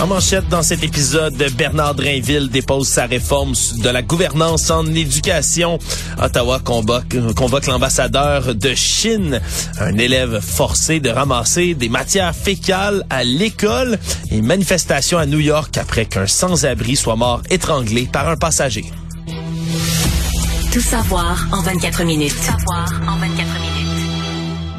En manchette dans cet épisode, Bernard Drainville dépose sa réforme de la gouvernance en éducation. Ottawa convoque, convoque l'ambassadeur de Chine, un élève forcé de ramasser des matières fécales à l'école et manifestation à New York après qu'un sans-abri soit mort étranglé par un passager. Tout savoir en 24 minutes. Tout savoir en 24 minutes.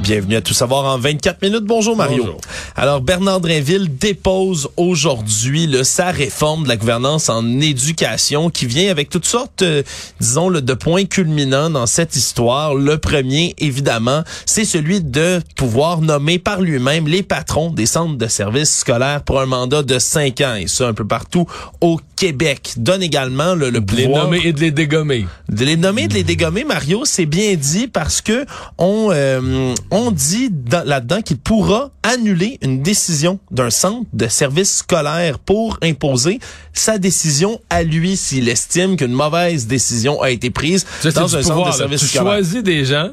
Bienvenue à Tout savoir en 24 minutes. Bonjour Mario. Bonjour. Alors Bernard Drinville dépose aujourd'hui le sa réforme de la gouvernance en éducation qui vient avec toutes sortes, euh, disons, le, de points culminants dans cette histoire. Le premier, évidemment, c'est celui de pouvoir nommer par lui-même les patrons des centres de services scolaires pour un mandat de cinq ans et ça un peu partout au Québec. Donne également le, le De les nommer et de les dégommer. de les nommer, de les dégommer, Mario, c'est bien dit parce que on euh, on dit dans- là-dedans qu'il pourra annuler une décision d'un centre de service scolaire pour imposer sa décision à lui s'il estime qu'une mauvaise décision a été prise Ça, dans un pouvoir, centre de là. service Tu scolaire. choisis des gens,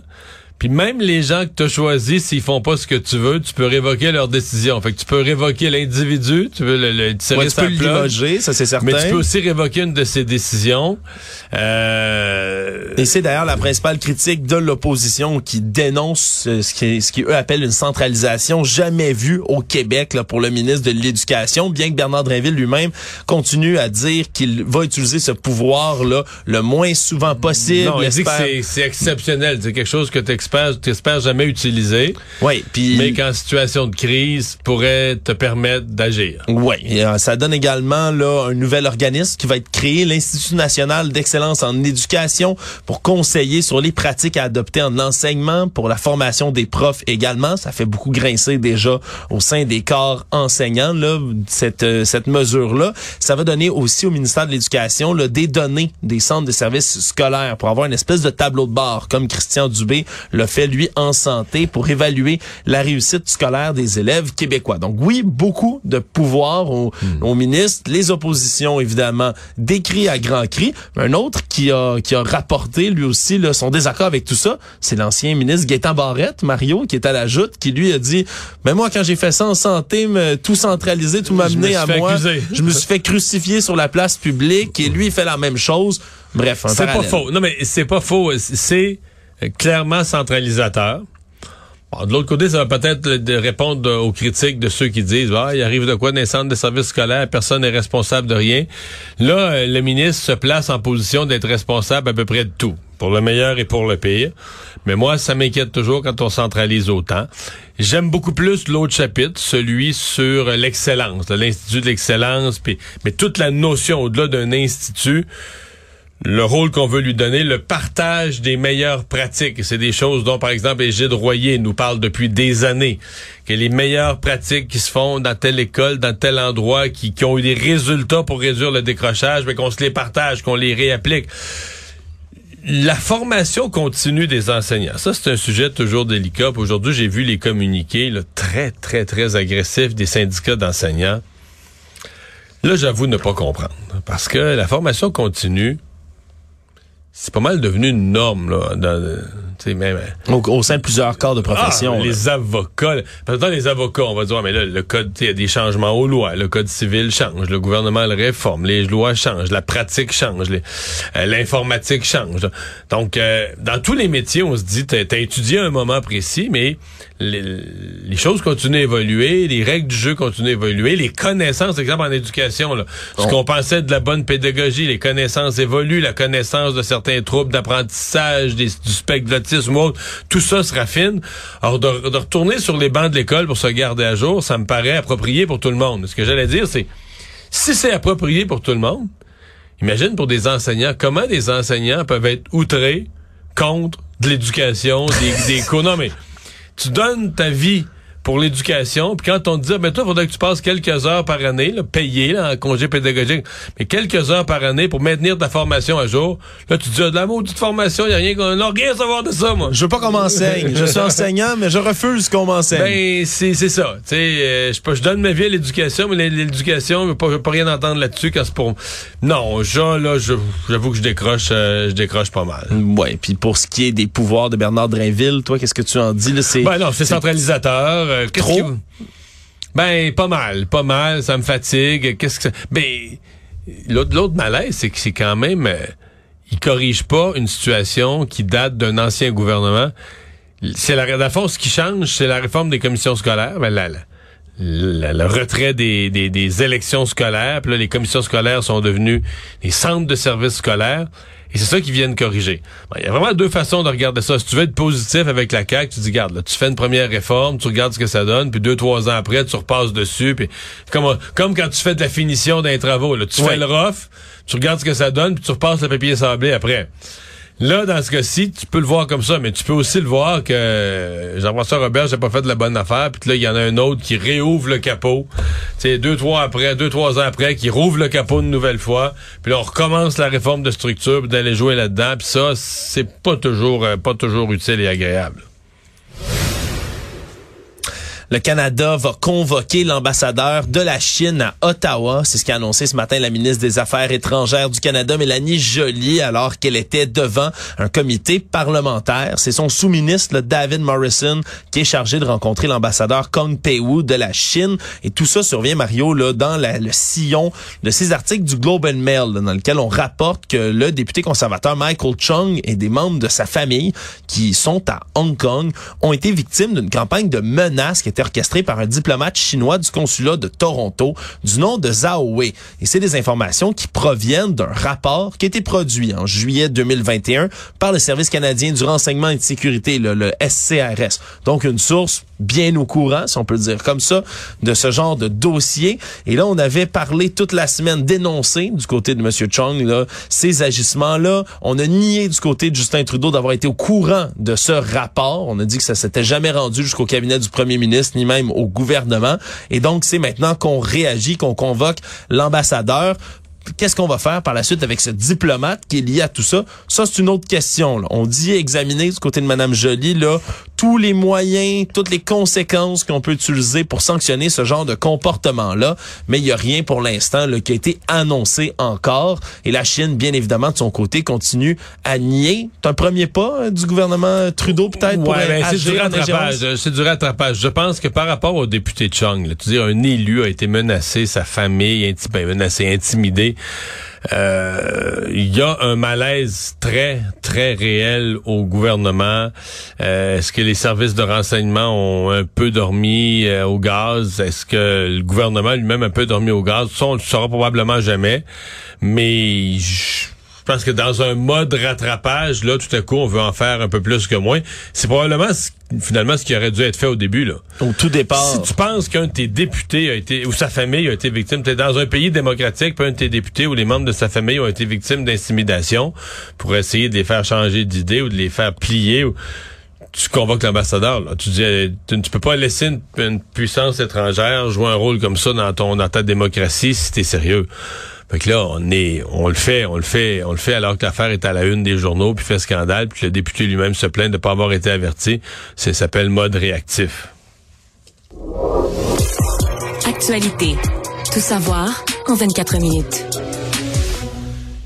puis même les gens que tu as choisis, s'ils font pas ce que tu veux, tu peux révoquer leur décision. Fait que tu peux révoquer l'individu, tu veux le, le tirer Ouais, tu peux le plug, limoger, ça c'est certain. mais tu peux aussi révoquer une de ses décisions. Euh, Et c'est d'ailleurs la principale critique de l'opposition qui dénonce euh, ce qui, ce qui eux appellent une centralisation jamais vue au Québec là, pour le ministre de l'Éducation, bien que Bernard Drinville lui-même continue à dire qu'il va utiliser ce pouvoir-là le moins souvent possible. non, il dit que c'est exceptionnel. C'est quelque chose que tu espères jamais utiliser, Oui, puis mais qu'en situation de crise, pourrait te permettre d'agir. Oui, euh, ça donne également là un nouvel organisme qui va être créé, l'Institut national d'excellence en éducation, pour conseiller sur les pratiques à adopter en enseignement, pour la formation des profs également. Ça fait beaucoup grincer déjà au sein des corps enseignants là cette euh, cette mesure là. Ça va donner aussi au ministère de l'Éducation des données des centres de services scolaires pour avoir une espèce de tableau de bord comme Christian Dubé le fait lui en santé pour évaluer la réussite scolaire des élèves québécois. Donc oui, beaucoup de pouvoir au, au ministre, les oppositions évidemment décrit à grands cris. Un autre qui a qui a rapporté lui aussi là, son désaccord avec tout ça, c'est l'ancien ministre Gaétan Barrette, Mario, qui est à la joute, qui lui a dit "Mais moi quand j'ai fait ça en santé, me- tout centralisé, tout me m'amener à moi, accuser. je me suis fait crucifier sur la place publique et lui il fait la même chose." Bref, C'est pas faux. Non, mais c'est pas faux. C'est clairement centralisateur. Bon, de l'autre côté, ça va peut-être euh, répondre euh, aux critiques de ceux qui disent ah, il arrive de quoi dans les centres de services scolaires, personne n'est responsable de rien. Là, euh, le ministre se place en position d'être responsable à peu près de tout, pour le meilleur et pour le pire. Mais moi, ça m'inquiète toujours quand on centralise autant. J'aime beaucoup plus l'autre chapitre, celui sur euh, l'excellence, l'Institut de l'excellence, mais toute la notion au-delà d'un institut le rôle qu'on veut lui donner, le partage des meilleures pratiques. C'est des choses dont, par exemple, Égide Royer nous parle depuis des années, que les meilleures pratiques qui se font dans telle école, dans tel endroit, qui, qui ont eu des résultats pour réduire le décrochage, mais qu'on se les partage, qu'on les réapplique. La formation continue des enseignants, ça c'est un sujet toujours délicat. Aujourd'hui, j'ai vu les communiqués là, très, très, très agressifs des syndicats d'enseignants. Là, j'avoue ne pas comprendre. Parce que la formation continue, c'est pas mal devenu une norme, là. Dans, tu sais, même, Au, au sein de plusieurs corps de profession. ah, les avocats. Parce que dans les avocats, on va dire, Ah, mais là, le code, il y a des changements aux lois. Le code civil change, le gouvernement le réforme, les lois changent, la pratique change, euh, l'informatique change. Donc, euh, dans tous les métiers, on se dit, t'as as étudié à un moment précis, mais les, les choses continuent à évoluer, les règles du jeu continuent à évoluer, les connaissances, par exemple en éducation, là, ce On- qu'on pensait de la bonne pédagogie, les connaissances évoluent, la connaissance de certains troubles d'apprentissage, des- du spectre de l'autisme ou autre, tout ça se raffine. Alors, de, de retourner sur les bancs de l'école pour se garder à jour, ça me paraît approprié pour tout le monde. Ce que j'allais dire, c'est, si c'est approprié pour tout le monde, imagine pour des enseignants, comment des enseignants peuvent être outrés contre de l'éducation, des, des cours. Non, mais tu donnes ta vie pour l'éducation. Puis quand on te dit, ben toi, il faudrait que tu passes quelques heures par année, là, payé là, en congé pédagogique, mais quelques heures par année pour maintenir ta formation à jour. Là, tu dis, ah, de la maudite formation, il n'y a rien, qu'on- non, rien à savoir de ça, moi. Je veux pas qu'on m'enseigne. Je suis enseignant, mais je refuse qu'on m'enseigne. Ben, c'est c'est ça. Tu sais, euh, je peux- je donne ma vie à l'éducation, mais l'éducation, je veux pas, je veux pas rien entendre là-dessus quand c'est pour... Non, ça, là, je- j'avoue que je décroche, euh, je décroche pas mal. Ouais, puis pour ce qui est des pouvoirs de Bernard Drainville, toi, qu'est-ce que tu en dis là C'est Ben non, c'est centralisateur. Euh, Trop? Ben, pas mal, pas mal, ça me fatigue. Qu'est-ce que ça- Ben, l'autre l'autre malaise, c'est que c'est quand même... euh, il corrige pas une situation qui date d'un ancien gouvernement. C'est la, fond, ce qui change, c'est la réforme des commissions scolaires. Ben, la- la- la- le retrait des, des, des élections scolaires. Puis là, les commissions scolaires sont devenues des centres de services scolaires. Et c'est ça qu'ils viennent corriger. Bon, Il y a vraiment deux façons de regarder ça. Si tu veux être positif avec la CAQ, tu dis, regarde, là, tu fais une première réforme, tu regardes ce que ça donne, puis deux, trois ans après, tu repasses dessus. Puis comme, comme quand tu fais de la finition d'un travaux. Là. Tu fais le rough, tu regardes ce que ça donne, puis tu repasses le papier sablé après. Là, dans ce cas-ci, tu peux le voir comme ça, mais tu peux aussi le voir que euh, Jean-François Robert n'a pas fait de la bonne affaire, puis là, il y en a un autre qui réouvre le capot. Tu deux, trois après, deux, trois ans après, qui rouvre le capot une nouvelle fois, puis là, on recommence la réforme de structure, d'aller jouer là-dedans, puis ça, c'est pas toujours, euh, pas toujours utile et agréable. Le Canada va convoquer l'ambassadeur de la Chine à Ottawa. C'est ce qu'a annoncé ce matin la ministre des Affaires étrangères du Canada, Mélanie Joly, alors qu'elle était devant un comité parlementaire. C'est son sous-ministre, David Morrison, qui est chargé de rencontrer l'ambassadeur Kong Pei-Wu de la Chine. Et tout ça survient, Mario, dans le sillon de ces articles du Globe Mail, dans lequel on rapporte que le député conservateur Michael Chung et des membres de sa famille qui sont à Hong Kong ont été victimes d'une campagne de menaces qui était orchestrée par un diplomate chinois du consulat de Toronto du nom de Zhao Wei. Et c'est des informations qui proviennent d'un rapport qui a été produit en juillet 2021 par le Service canadien du renseignement et de sécurité, le, le SCRS. Donc une source bien au courant, si on peut le dire comme ça, de ce genre de dossier. Et là, on avait parlé toute la semaine, dénoncé du côté de M. Chung, là, ces agissements-là. On a nié du côté de Justin Trudeau d'avoir été au courant de ce rapport. On a dit que ça s'était jamais rendu jusqu'au cabinet du premier ministre, ni même au gouvernement. Et donc, c'est maintenant qu'on réagit, qu'on convoque l'ambassadeur Qu'est-ce qu'on va faire par la suite avec ce diplomate qui est lié à tout ça? Ça, c'est une autre question. là. On dit examiner du côté de Mme Joly là, tous les moyens, toutes les conséquences qu'on peut utiliser pour sanctionner ce genre de comportement-là, mais il n'y a rien pour l'instant qui a été annoncé encore. Et la Chine, bien évidemment, de son côté, continue à nier. C'est un premier pas euh, du gouvernement Trudeau, peut-être, pour Ouais, ben, c'est du rattrapage. ingérence? C'est du rattrapage. Je pense que par rapport au député Chung, là, tu dis un élu a été menacé, sa famille inti- ben, menacé, intimidé. Euh, Il y a un malaise très très réel au gouvernement. Euh, Est-ce que les services de renseignement ont un peu dormi euh, au gaz? Est-ce que le gouvernement lui-même a un peu dormi au gaz? Ça, on le saura probablement jamais. Mais je je pense que dans un mode rattrapage, là, tout à coup, on veut en faire un peu plus que moins. C'est probablement ce- finalement ce qui aurait dû être fait au début, là. Au tout départ. Si tu penses qu'un de tes députés a été, ou sa famille a été victime, t'es dans un pays démocratique, puis un de tes députés ou les membres de sa famille ont été victimes d'intimidation pour essayer de les faire changer d'idée ou de les faire plier. ou- tu convoques l'ambassadeur. là. Tu dis, euh, tu, tu peux pas laisser une, une puissance étrangère jouer un rôle comme ça dans ton dans ta démocratie si t'es sérieux. Fait là, on le fait, on le fait, on le fait alors que l'affaire est à la une des journaux, puis fait scandale, puis le député lui-même se plaint de ne pas avoir été averti. Ça s'appelle mode réactif. Actualité. Tout savoir en 24 minutes.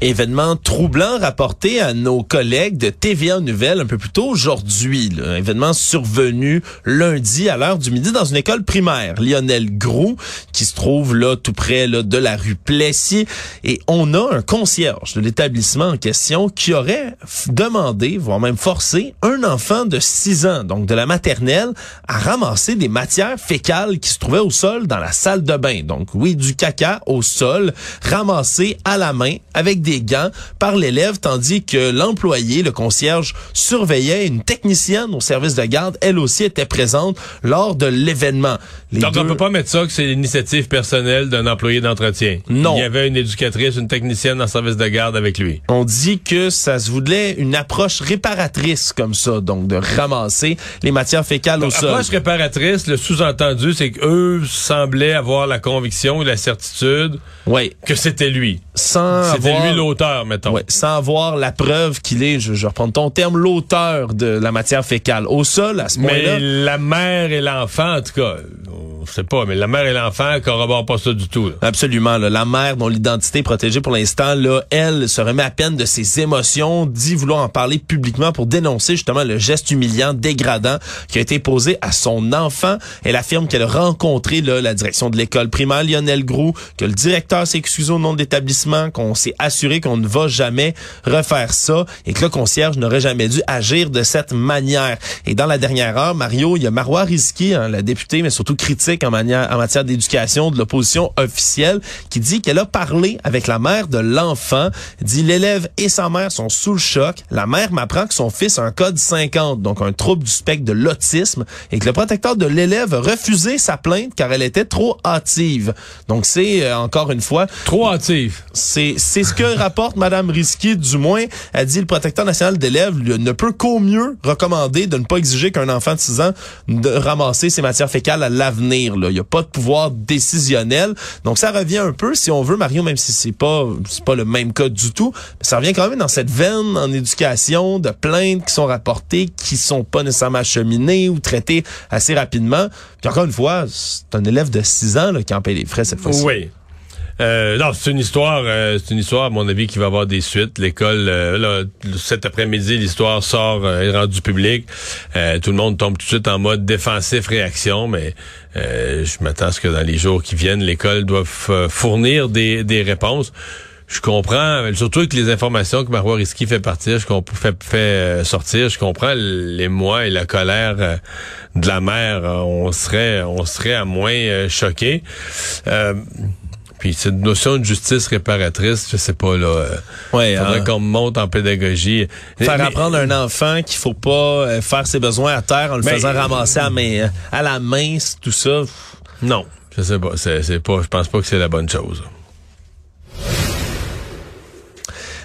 Événement troublant rapporté à nos collègues de TVA Nouvelles un peu plus tôt aujourd'hui. Un événement survenu lundi à l'heure du midi dans une école primaire. Lionel Groux, qui se trouve là tout près là, de la rue Plessis. Et on a un concierge de l'établissement en question qui aurait demandé, voire même forcé, un enfant de 6 ans, donc de la maternelle, à ramasser des matières fécales qui se trouvaient au sol dans la salle de bain. Donc oui, du caca au sol, ramassé à la main avec des les gants par l'élève, tandis que l'employé, le concierge, surveillait une technicienne au service de garde. Elle aussi était présente lors de l'événement. Donc, on peut pas mettre ça que c'est l'initiative personnelle d'un employé d'entretien. Non. Il y avait une éducatrice, une technicienne en service de garde avec lui. On dit que ça se voulait une approche réparatrice comme ça, donc de ramasser les matières fécales au sol. Approche réparatrice, le sous-entendu, c'est qu'eux semblaient avoir la conviction et la certitude oui. que c'était lui. Sans C'était lui l'auteur, mettons? Ouais, sans avoir la preuve qu'il est, je, je reprends ton terme, l'auteur de la matière fécale. Au sol, à ce moment-là. Mais la mère et l'enfant, en tout cas, je sais pas, mais la mère et l'enfant corroborent pas ça du tout. Là. Absolument. Là. La mère, dont l'identité est protégée pour l'instant, là, elle se remet à peine de ses émotions, dit vouloir en parler publiquement pour dénoncer justement le geste humiliant, dégradant qui a été posé à son enfant. Elle affirme qu'elle a rencontré là, la direction de l'école primaire Lionel Groux, que le directeur s'est excusé au nom de l'établissement, qu'on s'est assuré qu'on ne va jamais refaire ça et que le concierge n'aurait jamais dû agir de cette manière. Et dans la dernière heure, Mario, il y a Marois Rizki, hein, la députée, mais surtout critique en, manière, en matière d'éducation de l'opposition officielle, qui dit qu'elle a parlé avec la mère de l'enfant, dit l'élève et sa mère sont sous le choc. La mère m'apprend que son fils a un code 50, donc un trouble du spectre de l'autisme, et que le protecteur de l'élève a refusé sa plainte car elle était trop hâtive. Donc c'est euh, encore une fois trop hâtive. C'est c'est ce que rapporte Madame Risky du moins. Elle dit le protecteur national d'élèves ne peut qu'au mieux recommander de ne pas exiger qu'un enfant de 6 ans de ses matières fécales à l'avenir. Il n'y a pas de pouvoir décisionnel. Donc ça revient un peu, si on veut, Mario, même si c'est pas c'est pas le même cas du tout, mais ça revient quand même dans cette veine en éducation de plaintes qui sont rapportées, qui sont pas nécessairement acheminées ou traitées assez rapidement. Puis encore une fois, c'est un élève de 6 ans là, qui en paye les frais cette fois-ci. Oui. Euh, non, c'est une histoire, euh, c'est une histoire à mon avis qui va avoir des suites. L'école, euh, cet après-midi, l'histoire sort, euh, est rendue publique. tout le monde tombe tout de suite en mode défensif réaction, mais je m'attends à ce que dans les jours qui viennent, l'école doive fournir des, des réponses. Je comprends, surtout avec les informations que Marois Risky fait partir, je fait, fait sortir, je comprends l'émoi et la colère de la mère. On serait, on serait à moins choqué. Puis cette notion de justice réparatrice, je sais pas là. Euh, ouais, faudrait hein. qu'on monte en pédagogie. Faire apprendre à un enfant qu'il faut pas euh, faire ses besoins à terre en le faisant ramasser à, main, à la main, tout ça. Non, je sais pas. C'est pas. Je pense pas que c'est la bonne chose.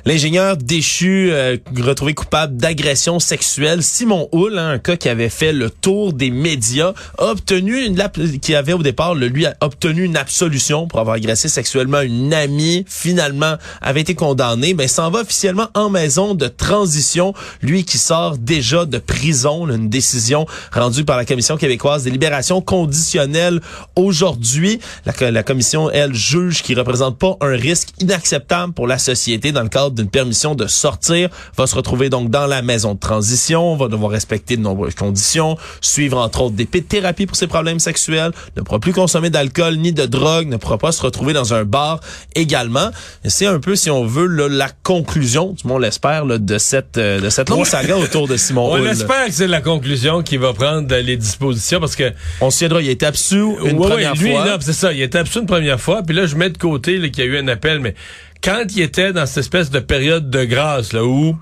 L'ingénieur déchu euh, retrouvé coupable d'agression sexuelle, Simon Hull, hein, un cas qui avait fait le tour des médias, obtenu une qui avait au départ lui obtenu une absolution pour avoir agressé sexuellement une amie, finalement avait été condamné, ben s'en va officiellement en maison de transition, lui qui sort déjà de prison, une décision rendue par la commission québécoise des libérations conditionnelles aujourd'hui. La, la commission elle juge qu'il représente pas un risque inacceptable pour la société dans le cadre d'une permission de sortir, va se retrouver donc dans la maison de transition, va devoir respecter de nombreuses conditions, suivre entre autres des thérapies pour ses problèmes sexuels, ne pourra plus consommer d'alcool ni de drogue, ne pourra pas se retrouver dans un bar également. C'est un peu, si on veut, la conclusion, du moins on l'espère, de cette euh, de cette longue saga autour de Simon On espère que c'est la conclusion qui va prendre les dispositions parce que on se tiendra, il été absous une première lui, fois. c'est ça, il été absous une première fois, puis là je mets de côté qu'il y a eu un appel, mais quand il était dans cette espèce de période de grâce là où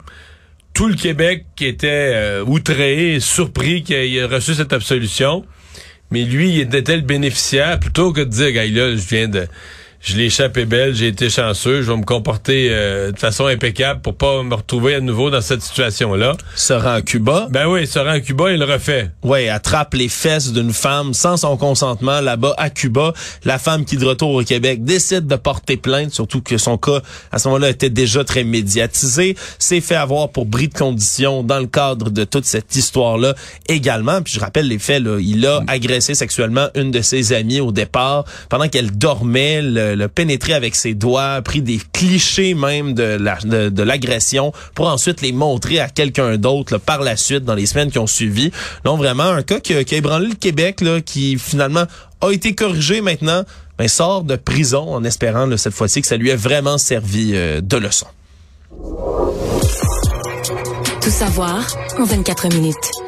tout le Québec était euh, outré, surpris qu'il ait reçu cette absolution, mais lui, il était le bénéficiaire plutôt que de dire, gars, là, je viens de je l'ai échappé belle, j'ai été chanceux, je vais me comporter euh, de façon impeccable pour pas me retrouver à nouveau dans cette situation-là. Se rend à Cuba. Ben oui, se rend à Cuba, il le refait. Oui, attrape les fesses d'une femme sans son consentement là-bas à Cuba. La femme qui, de retour au Québec, décide de porter plainte, surtout que son cas, à ce moment-là, était déjà très médiatisé. S'est fait avoir pour bris de conditions dans le cadre de toute cette histoire-là également. Puis je rappelle les faits, là, il a agressé sexuellement une de ses amies au départ pendant qu'elle dormait. Le, le pénétrer avec ses doigts, pris des clichés même de de, l'agression pour ensuite les montrer à quelqu'un d'autre par la suite dans les semaines qui ont suivi. Donc vraiment un cas qui, a ébranlé le Québec qui finalement a été corrigé maintenant, mais sort de prison en espérant cette fois-ci que ça lui ait vraiment servi euh, de leçon. Tout savoir en 24 minutes.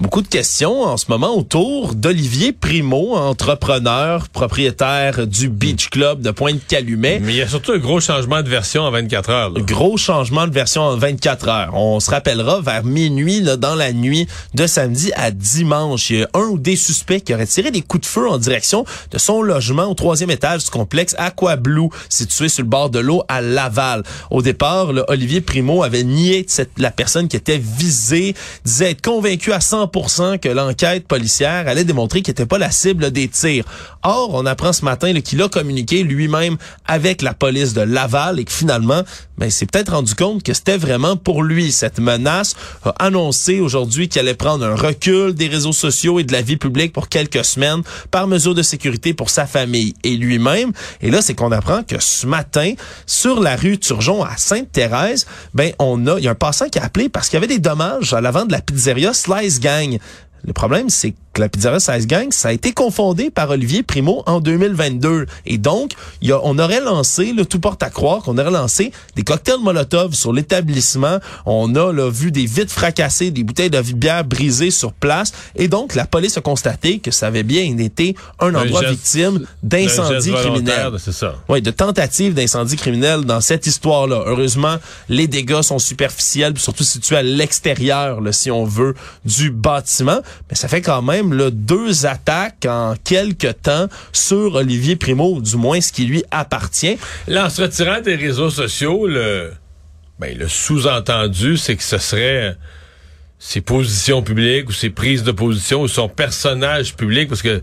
Beaucoup de questions en ce moment autour d'Olivier Primo, entrepreneur, propriétaire du Beach Club de Pointe-Calumet. Mais il y a surtout un gros changement de version en 24 heures. Là. Gros changement de version en 24 heures. On se rappellera vers minuit, là, dans la nuit de samedi à dimanche. Il y a un ou des suspects qui auraient tiré des coups de feu en direction de son logement au troisième étage du complexe Aqua Blue, situé sur le bord de l'eau à Laval. Au départ, là, Olivier Primo avait nié cette, la personne qui était visée, disait être convaincu à 100% que l'enquête policière allait démontrer qu'il n'était pas la cible des tirs. Or, on apprend ce matin qu'il a communiqué lui-même avec la police de Laval et que finalement, ben, s'est peut-être rendu compte que c'était vraiment pour lui. Cette menace a annoncé aujourd'hui qu'il allait prendre un recul des réseaux sociaux et de la vie publique pour quelques semaines par mesure de sécurité pour sa famille et lui-même. Et là, c'est qu'on apprend que ce matin, sur la rue Turgeon à Sainte-Thérèse, ben, on a, il y a un passant qui a appelé parce qu'il y avait des dommages à l'avant de la pizzeria Slice Gang. Le problème, c'est que la pizzeria Size Gang, ça a été confondé par Olivier Primo en 2022. Et donc, y a, on aurait lancé, le tout porte à croire qu'on aurait lancé des cocktails Molotov sur l'établissement. On a là, vu des vitres fracassées, des bouteilles de bière brisées sur place. Et donc, la police a constaté que ça avait bien été un endroit geste- victime d'incendie criminel. ça. Oui, de tentative d'incendie criminel dans cette histoire-là. Heureusement, les dégâts sont superficiels, surtout situés à l'extérieur, si on veut, du bâtiment. Mais ça fait quand même deux attaques en quelques temps sur Olivier Primo, ou du moins ce qui lui appartient. Là, en se retirant des réseaux sociaux, le, ben, le sous-entendu, c'est que ce serait ses positions publiques ou ses prises de position ou son personnage public, parce que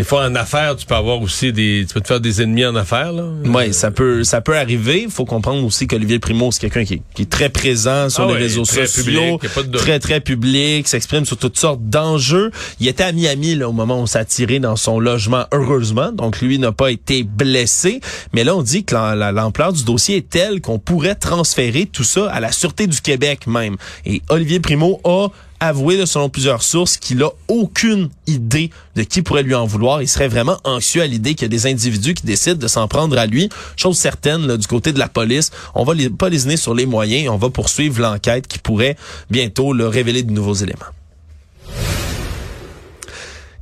des fois, en affaires, tu peux avoir aussi des, tu peux te faire des ennemis en affaires, là. Oui, ça peut ça peut arriver. Il faut comprendre aussi qu'Olivier Primo, c'est quelqu'un qui, est- qui est très présent sur Ah les ouais, réseaux très sociaux, public, pas de très très public, s'exprime sur toutes sortes d'enjeux. Il était à Miami là, au moment où ça a tiré dans son logement, heureusement. Donc lui n'a pas été blessé. Mais là, on dit que l'am- la- l'ampleur du dossier est telle qu'on pourrait transférer tout ça à la Sûreté du Québec même. Et Olivier Primo a avoué, selon plusieurs sources, qu'il a aucune idée de qui pourrait lui en vouloir. Il serait vraiment anxieux à l'idée qu'il y a des individus qui décident de s'en prendre à lui. Chose certaine, du côté de la police, on va les, pas sur les moyens. On va poursuivre l'enquête qui pourrait bientôt là, révéler de nouveaux éléments.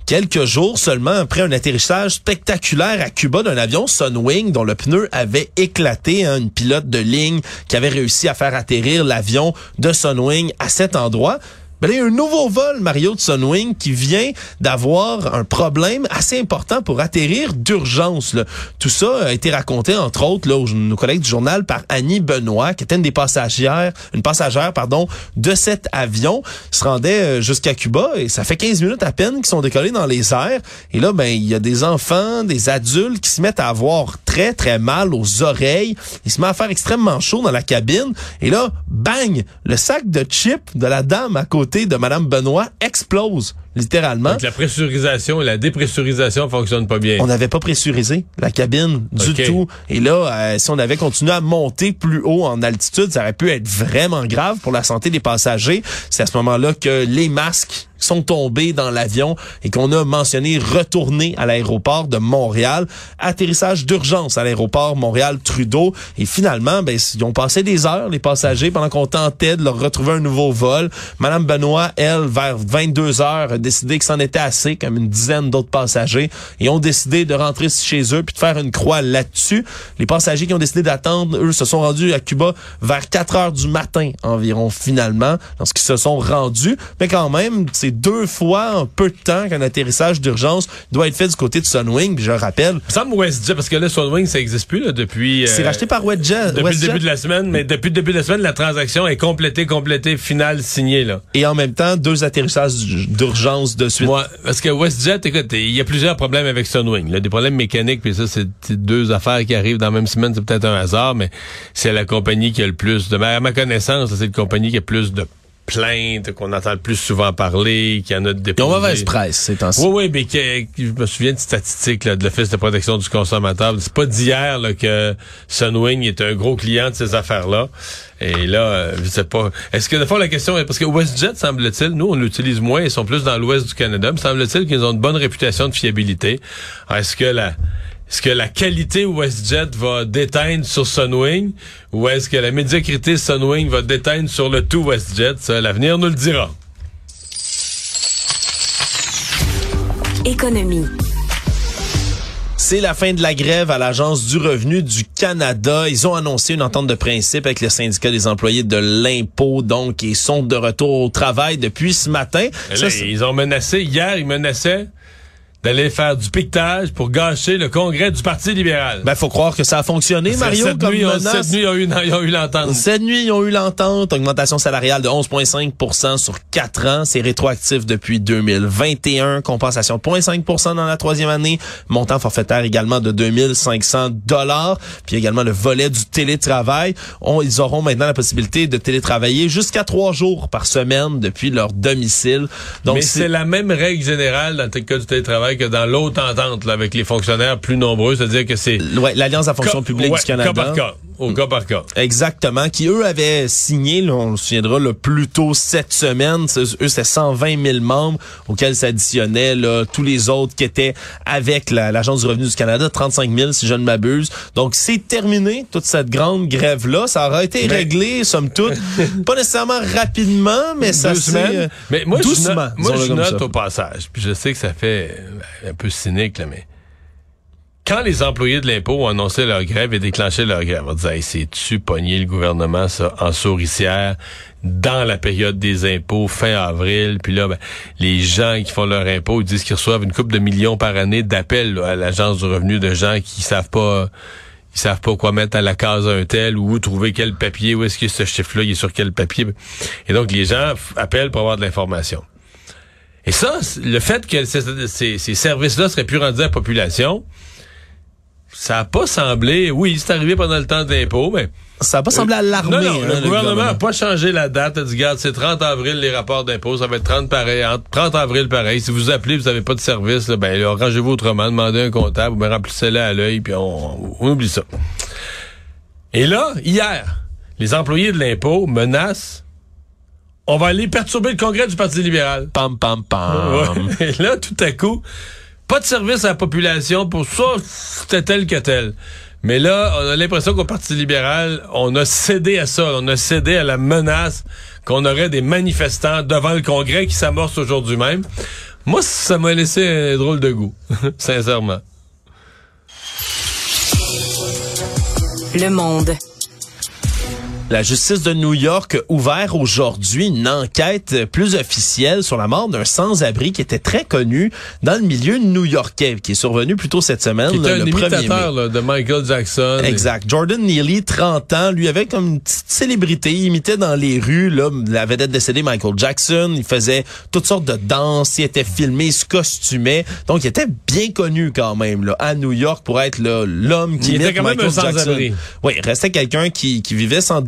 Quelques jours seulement après un atterrissage spectaculaire à Cuba d'un avion Sunwing dont le pneu avait éclaté, hein, une pilote de ligne qui avait réussi à faire atterrir l'avion de Sunwing à cet endroit. Ben là, il y a un nouveau vol, Mario de Sunwing, qui vient d'avoir un problème assez important pour atterrir d'urgence. Tout ça a été raconté, entre autres, là, aux nos collègues du journal par Annie Benoît, qui était une des passagères, une passagère, pardon, de cet avion. Se rendait euh, jusqu'à Cuba et ça fait 15 minutes à peine qu'ils sont décollés dans les airs. Et là, ben, il y a des enfants, des adultes qui se mettent à avoir très, très mal aux oreilles. Ils se mettent à faire extrêmement chaud dans la cabine. Et là, bang! Le sac de chips de la dame à côté de Madame Benoît explose, littéralement. Donc, la pressurisation et la dépressurisation fonctionnent pas bien. On n'avait pas pressurisé la cabine du tout. Et là, euh, si on avait continué à monter plus haut en altitude, ça aurait pu être vraiment grave pour la santé des passagers. C'est à ce moment-là que les masques sont tombés dans l'avion et qu'on a mentionné retourner à l'aéroport de Montréal. Atterrissage d'urgence à l'aéroport Montréal-Trudeau. Et finalement, ben, ils ont passé des heures, les passagers, pendant qu'on tentait de leur retrouver un nouveau vol. Madame Benoît, elle, vers 22 heures, a décidé que c'en était assez, comme une dizaine d'autres passagers, et ont décidé de rentrer chez eux puis de faire une croix là-dessus. Les passagers qui ont décidé d'attendre, eux, se sont rendus à Cuba vers 4 heures du matin environ, finalement, lorsqu'ils se sont rendus. Mais quand même, c'est deux fois en peu de temps qu'un atterrissage d'urgence doit être fait du côté de Sunwing. Puis je le rappelle, Il me WestJet, parce que là, Sunwing, ça existe plus, là, depuis... c'est euh, racheté par WestJet. Depuis WestJet. le début de la semaine, mais depuis le début de la semaine, la transaction est complétée, complétée, finale, signée, là. Et en même temps, deux atterrissages d'urgence de suite. Parce que WestJet, écoute, il y a plusieurs problèmes avec Sunwing. Des problèmes mécaniques, puis ça, c'est c'est deux affaires qui arrivent dans la même semaine, c'est peut-être un hasard, mais c'est la compagnie qui a le plus de... ben, À ma connaissance, c'est la compagnie qui a plus de plaintes, qu'on entend le plus souvent parler, qui en a Ils ont mauvaise presse ces temps-ci. Oui, oui, mais que- que- je me souviens de statistiques là, de l'Office de protection du consommateur. C'est pas d'hier que Sunwing est un gros client de ces affaires-là. Et là, euh, je sais pas. Est-ce que, de fois la question est, parce que WestJet, semble-t-il, nous, on l'utilise moins, ils sont plus dans l'ouest du Canada, mais semble-t-il qu'ils ont une bonne réputation de fiabilité. Est-ce que la, est-ce que la qualité WestJet va déteindre sur Sunwing ou est-ce que la médiocrité Sunwing va déteindre sur le tout WestJet? Ça, l'avenir nous le dira. Économie. C'est la fin de la grève à l'Agence du revenu du Canada. Ils ont annoncé une entente de principe avec le syndicat des employés de l'impôt, donc ils sont de retour au travail depuis ce matin. Là, Ça, ils ont menacé, hier, ils menaçaient d'aller faire du piquetage pour gâcher le congrès du Parti libéral. ben, faut croire que ça a fonctionné, Mario, cette, comme nuit, on- menace. cette nuit, ils ont eu, ils ont eu l'entente. Cette nuit, ils ont eu l'entente, augmentation salariale de 11,5 sur 4 ans. C'est rétroactif depuis 2021. Compensation de 0,5% dans la troisième année. Montant forfaitaire également de 2500 dollars. Puis également le volet du télétravail. On- ils auront maintenant la possibilité de télétravailler jusqu'à trois jours par semaine depuis leur domicile. Donc, Mais c'est la même règle générale dans le cas du télétravail que dans l'autre entente là, avec les fonctionnaires plus nombreux, c'est-à-dire que c'est ouais, l'Alliance de la fonction publique ouais, du Canada. Cas par cas, au cas par cas. Exactement, qui eux avaient signé, là, on se souviendra, le plus tôt cette semaine, c'est- eux c'était 120 000 membres auxquels s'additionnaient là, tous les autres qui étaient avec la- l'Agence du revenu du Canada, 35 000 si je ne m'abuse. Donc c'est terminé, toute cette grande grève-là. Ça aura été Mais- réglé, somme toute, pas nécessairement rapidement, mais ça s'est... euh, Mais moi, je doucement, note, moi, je note au passage, puis je sais que ça fait un peu cynique, là, mais quand les employés de l'impôt ont annoncé leur grève et déclenché leur grève, on disait, hey, c'est-tu pogné le gouvernement, ça, en souricière, dans la période des impôts, fin avril, puis là, ben, les gens qui font leur impôt, ils disent qu'ils reçoivent une coupe de millions par année d'appels à l'agence du revenu de gens qui savent pas... Ils savent pas quoi mettre à la case un tel ou où trouver quel papier, où est-ce que ce chiffre-là, il est sur quel papier. Et donc, les gens appellent pour avoir de l'information. Et ça, le fait que ces, ces- ces services-là seraient plus rendus à la population, ça a pas semblé, oui, c'est arrivé pendant le temps de l'impôt, mais... Ça n'a pas semblé alarmer. Non, non, hein, le, gouvernement n'a pas changé la date. Il a dit, regarde, c'est 30 avril, les rapports d'impôt, ça va être 30 pareil, entre 30 avril pareil. Si vous appelez, vous n'avez pas de service, là, ben, arrangez-vous autrement, demandez un comptable, ou bien remplissez-le à l'œil, puis on, on oublie ça. Et là, hier, les employés de l'impôt menacent on va aller perturber le congrès du Parti libéral. Pam, pam, pam. Ouais. Et là, tout à coup, pas de service à la population pour ça, c'était tel que tel. Mais là, on a l'impression qu'au Parti libéral, on a cédé à ça. On a cédé à la menace qu'on aurait des manifestants devant le Congrès qui s'amorce aujourd'hui même. Moi, ça m'a laissé un drôle de goût, sincèrement. Le monde. La justice de New York a ouvert aujourd'hui une enquête plus officielle sur la mort d'un sans-abri qui était très connu dans le milieu new-yorkais, qui est survenu plus tôt cette semaine, Qui était un le 1er mai. imitateur là, de Michael Jackson. Exact. Jordan Neely, 30 ans, lui avait comme une petite célébrité, il imitait dans les rues là, la vedette décédée Michael Jackson, il faisait toutes sortes de danses, il était filmé, il se costumait. Donc il était bien connu quand même là à New York pour être l'homme qui Il était imite quand même Michael un sans-abri. Jackson. Oui, il restait quelqu'un qui, qui vivait sans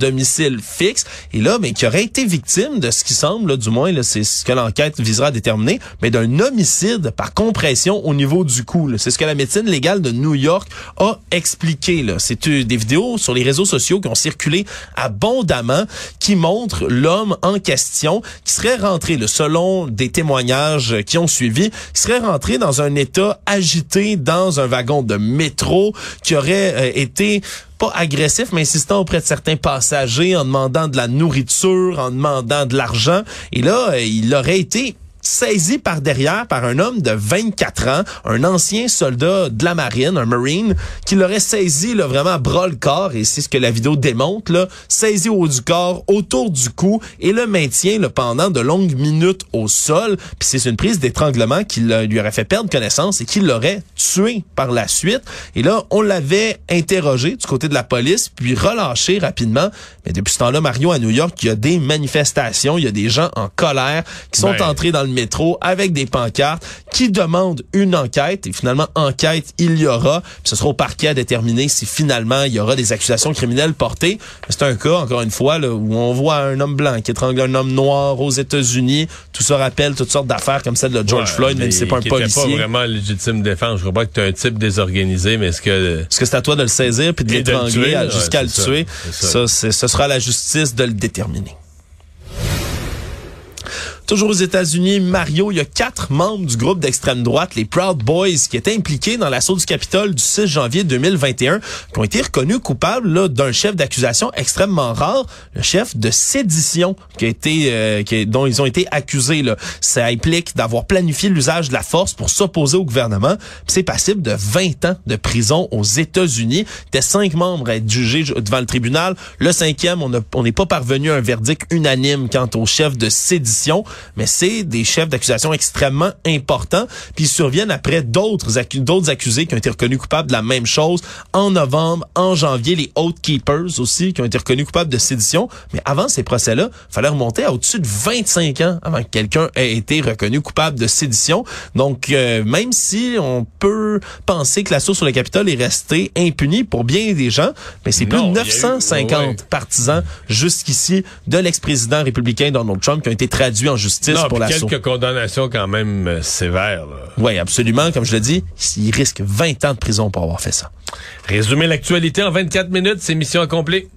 fixe et là qui aurait été victime de ce qui semble là, du moins c'est ce que l'enquête visera à déterminer, mais d'un homicide par compression au niveau du cou. C'est ce que la médecine légale de New York a expliqué. C'est euh, des vidéos sur les réseaux sociaux qui ont circulé abondamment qui montrent l'homme en question qui serait rentré là, selon des témoignages qui ont suivi, qui serait rentré dans un état agité dans un wagon de métro qui aurait euh, été pas agressif, mais insistant auprès de certains passagers en demandant de la nourriture, en demandant de l'argent. Et là, euh, il aurait été saisi par derrière par un homme de 24 ans, un ancien soldat de la marine, un marine, qui l'aurait saisi là, vraiment à bras le corps, et c'est ce que la vidéo démontre, là, saisi au haut du corps, autour du cou, et le maintient là, pendant de longues minutes au sol. Puis c'est une prise d'étranglement qui lui aurait fait perdre connaissance et qui l'aurait tué par la suite. Et là, on l'avait interrogé du côté de la police, puis relâché rapidement. Mais depuis ce temps-là, Mario, à New York, il y a des manifestations, il y a des gens en colère qui sont Ben. entrés dans le métro avec des pancartes qui demandent une enquête. Et finalement, enquête, il y aura. Puis ce sera au parquet à déterminer si finalement il y aura des accusations criminelles portées. C'est un cas, encore une fois, là, où on voit un homme blanc qui étrangle un homme noir aux États-Unis. Tout ça rappelle toutes sortes d'affaires comme celle de George Ouais, Floyd, même si c'est pas un policier. pas vraiment légitime défense. Je crois pas que tu un type désorganisé, mais est-ce que... Est-ce que c'est à toi de le saisir puis de l'étrangler jusqu'à le ça, tuer? ça. Ça, ce sera à la justice de le déterminer. Toujours aux États-Unis, Mario, il y a quatre membres du groupe d'extrême droite, les Proud Boys, qui étaient impliqués dans l'assaut du Capitole du 6 janvier 2021, qui ont été reconnus coupables d'un chef d'accusation extrêmement rare, le chef de sédition, qui a été, euh, qui dont ils ont été accusés. Là. Ça implique d'avoir planifié l'usage de la force pour s'opposer au gouvernement. C'est passible de 20 ans de prison aux États-Unis. Des cinq membres à être jugés devant le tribunal. Le cinquième, on n'est pas parvenu à un verdict unanime quant au chef de sédition mais c'est des chefs d'accusation extrêmement importants. Puis ils surviennent après d'autres d'autres accusés qui ont été reconnus coupables de la même chose en novembre, en janvier, les Oath Keepers aussi qui ont été reconnus coupables de sédition. Mais avant ces procès-là, fallait remonter à au-dessus de 25 ans avant que quelqu'un ait été reconnu coupable de sédition. Donc euh, même si on peut penser que l'assaut sur le Capitole est resté impuni pour bien des gens, mais c'est plus de 950 partisans jusqu'ici de l'ex-président républicain Donald Trump qui ont été traduits en justice non, pour quelques condamnations quand même euh, sévères. Oui, absolument. Comme je le dis, il risque 20 ans de prison pour avoir fait ça. Résumer l'actualité en 24 minutes, c'est mission accomplie.